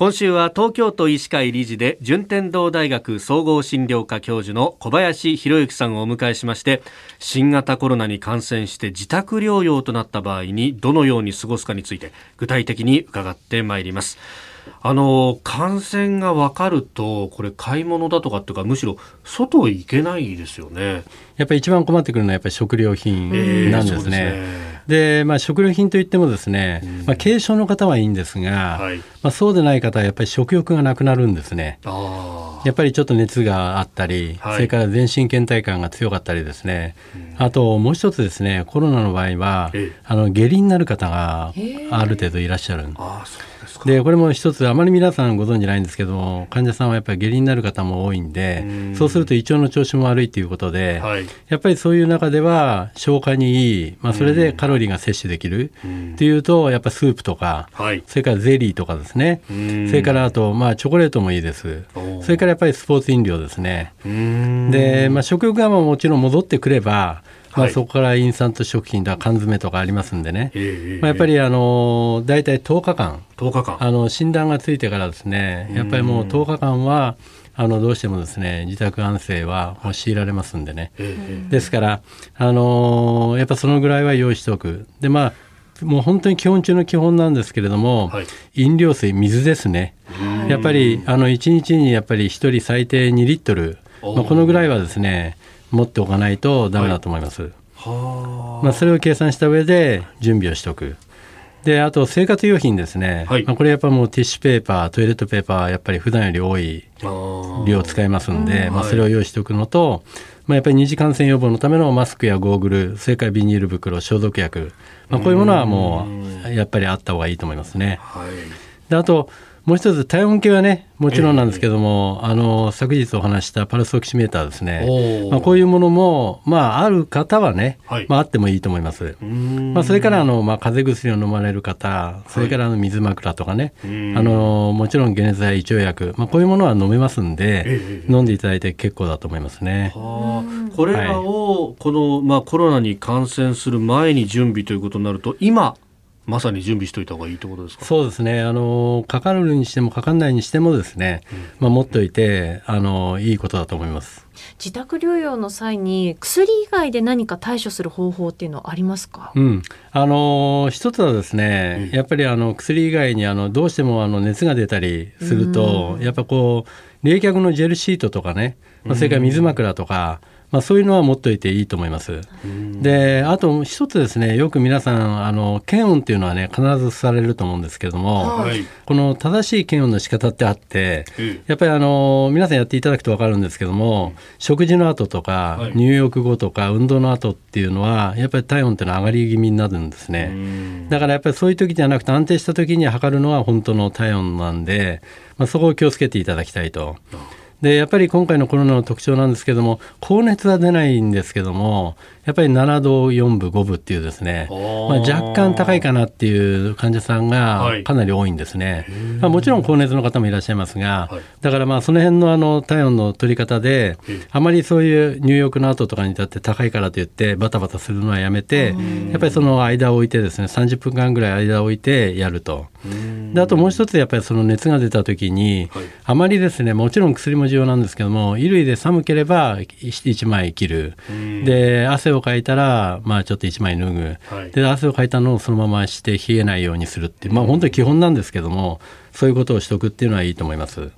今週は東京都医師会理事で順天堂大学総合診療科教授の小林博之さんをお迎えしまして新型コロナに感染して自宅療養となった場合にどのように過ごすかについて具体的に伺ってまいります。あの感染が分かるとこれ買い物だとかっていうかむしろ外行けないですよね。やっぱり一番困ってくるのはやっぱり食料品なんですね。えーで、まあ、食料品といってもですね、まあ、軽症の方はいいんですが、はい、まあ、そうでない方はやっぱり食欲がなくなるんですね。やっぱりちょっと熱があったり、はい、それから全身倦怠感が強かったりですね、あともう一つですねコロナの場合はあの下痢になる方がある程度いらっしゃるんでこれも一つあまり皆さんご存じないんですけども患者さんはやっぱり下痢になる方も多いんでそうすると胃腸の調子も悪いということで、はい、やっぱりそういう中では消化にいい、まあ、それでカロリーが摂取できるっていうとやっぱスープとか、はい、それからゼリーとかですね。それからあと、まあ、チョコレートもいいです。それからやっぱりスポーツ飲料ですね。で、まあ、食欲がもちろん戻ってくればまあ、そこからインスタント食品とか缶詰とかありますんでね、まあ、やっぱりあの大体10日間。10日間。あの診断がついてからですねやっぱりもう10日間はあのどうしてもですね自宅安静は強いられますんでね、ですからあのやっぱそのぐらいは用意しておく。でまあもう本当に基本中の基本なんですけれども、はい、飲料水水ですね。やっぱりあの1日にやっぱり1人最低2リットル、まあ、このぐらいはですね持っておかないとダメだと思います。はい、まあ、それを計算した上で準備をしておく。であと生活用品ですね、はい、まあ、これやっぱもうティッシュペーパートイレットペーパーやっぱり普段より多い量使いますんで、まあ、それを用意しておくのと、まあ、やっぱり二次感染予防のためのマスクやゴーグルそれからビニール袋消毒薬、まあ、こういうものはもうやっぱりあった方がいいと思いますね。はい、であともう一つ体温計はねもちろんなんですけども、えー、あの昨日お話したパルスオキシメーターですね、まあ、こういうものも、まあ、ある方はね、はい、まあ、あってもいいと思います。まあ、それからあの、まあ、風邪薬を飲まれる方それからあの水枕とかね、はい、あのもちろん解熱剤胃腸薬、まあ、こういうものは飲めますんで、えー、飲んでいただいて結構だと思いますね。これらを、この、まあ、コロナに感染する前に準備ということになると今まさに準備しておいた方がいいということですか？そうですね。あのかかるにしてもかかんないにしてもですね、うん、まあ、持っておいてあのいいことだと思います。自宅療養の際に薬以外で何か対処する方法っていうのはありますか、うん、あの一つはですね、うん、やっぱりあの薬以外にあのどうしてもあの熱が出たりすると、やっぱこう冷却のジェルシートとかね、まあ、それから水枕とか、まあ、そういうのは持っておいていいと思います。であと一つですねよく皆さんあの検温っていうのはね必ずされると思うんですけども、はい、この正しい検温の仕方ってあって、やっぱりあの皆さんやっていただくと分かるんですけども、食事の後とか、はい、入浴後とか運動の後っていうのはやっぱり体温っていうのは上がり気味になるんですね。だからやっぱりそういう時じゃなくて安定した時に測るのは本当の体温なんで、まあ、そこを気をつけていただきたいと。でやっぱり今回のコロナの特徴なんですけども高熱は出ないんですけどもやっぱり7度4分5分っていうですね、まあ、若干高いかなっていう患者さんがかなり多いんですね、はい、まあ、もちろん高熱の方もいらっしゃいますが、はい、だからまあその辺のあの体温の取り方であまりそういう入浴の後とかに至って高いからといってバタバタするのはやめてやっぱりその間を置いてですね30分間ぐらい間を置いてやると。であともう一つやっぱりその熱が出た時に、はい、あまりですねもちろん薬も重要なんですけども衣類で寒ければ1枚着る。で汗をかいたらまあちょっと1枚脱ぐ、はい、で汗をかいたのをそのままして冷えないようにするっていうまあ本当に基本なんですけどもそういうことをしとくっていうのはいいと思います。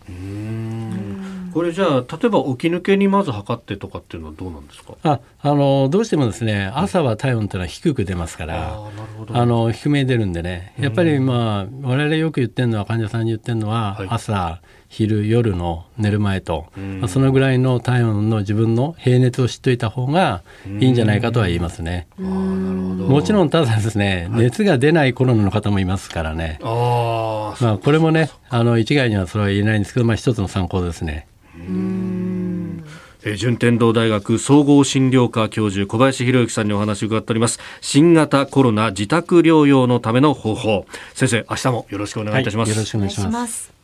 これじゃあ例えば起き抜けにまず測ってとかっていうのはどうなんですか？ああのどうしてもですね朝は体温というのは低く出ますから、あの低めに出るんでねやっぱりまあ我々よく言ってるのは患者さんに言ってるのは、はい、朝昼夜の寝る前と、まあ、そのぐらいの体温の自分の平熱を知っておいた方がいいんじゃないかとは言いますね。もちろんただですね、熱が出ないコロナの方もいますからね。あまあこれもねあの一概にはそれは言えないんですけど、まあ一つの参考ですね。え順天堂大学総合診療科教授小林博之さんにお話を伺っております。新型コロナ自宅療養のための方法。先生明日もよろしくお願いいたします、はい、よろしくお願いします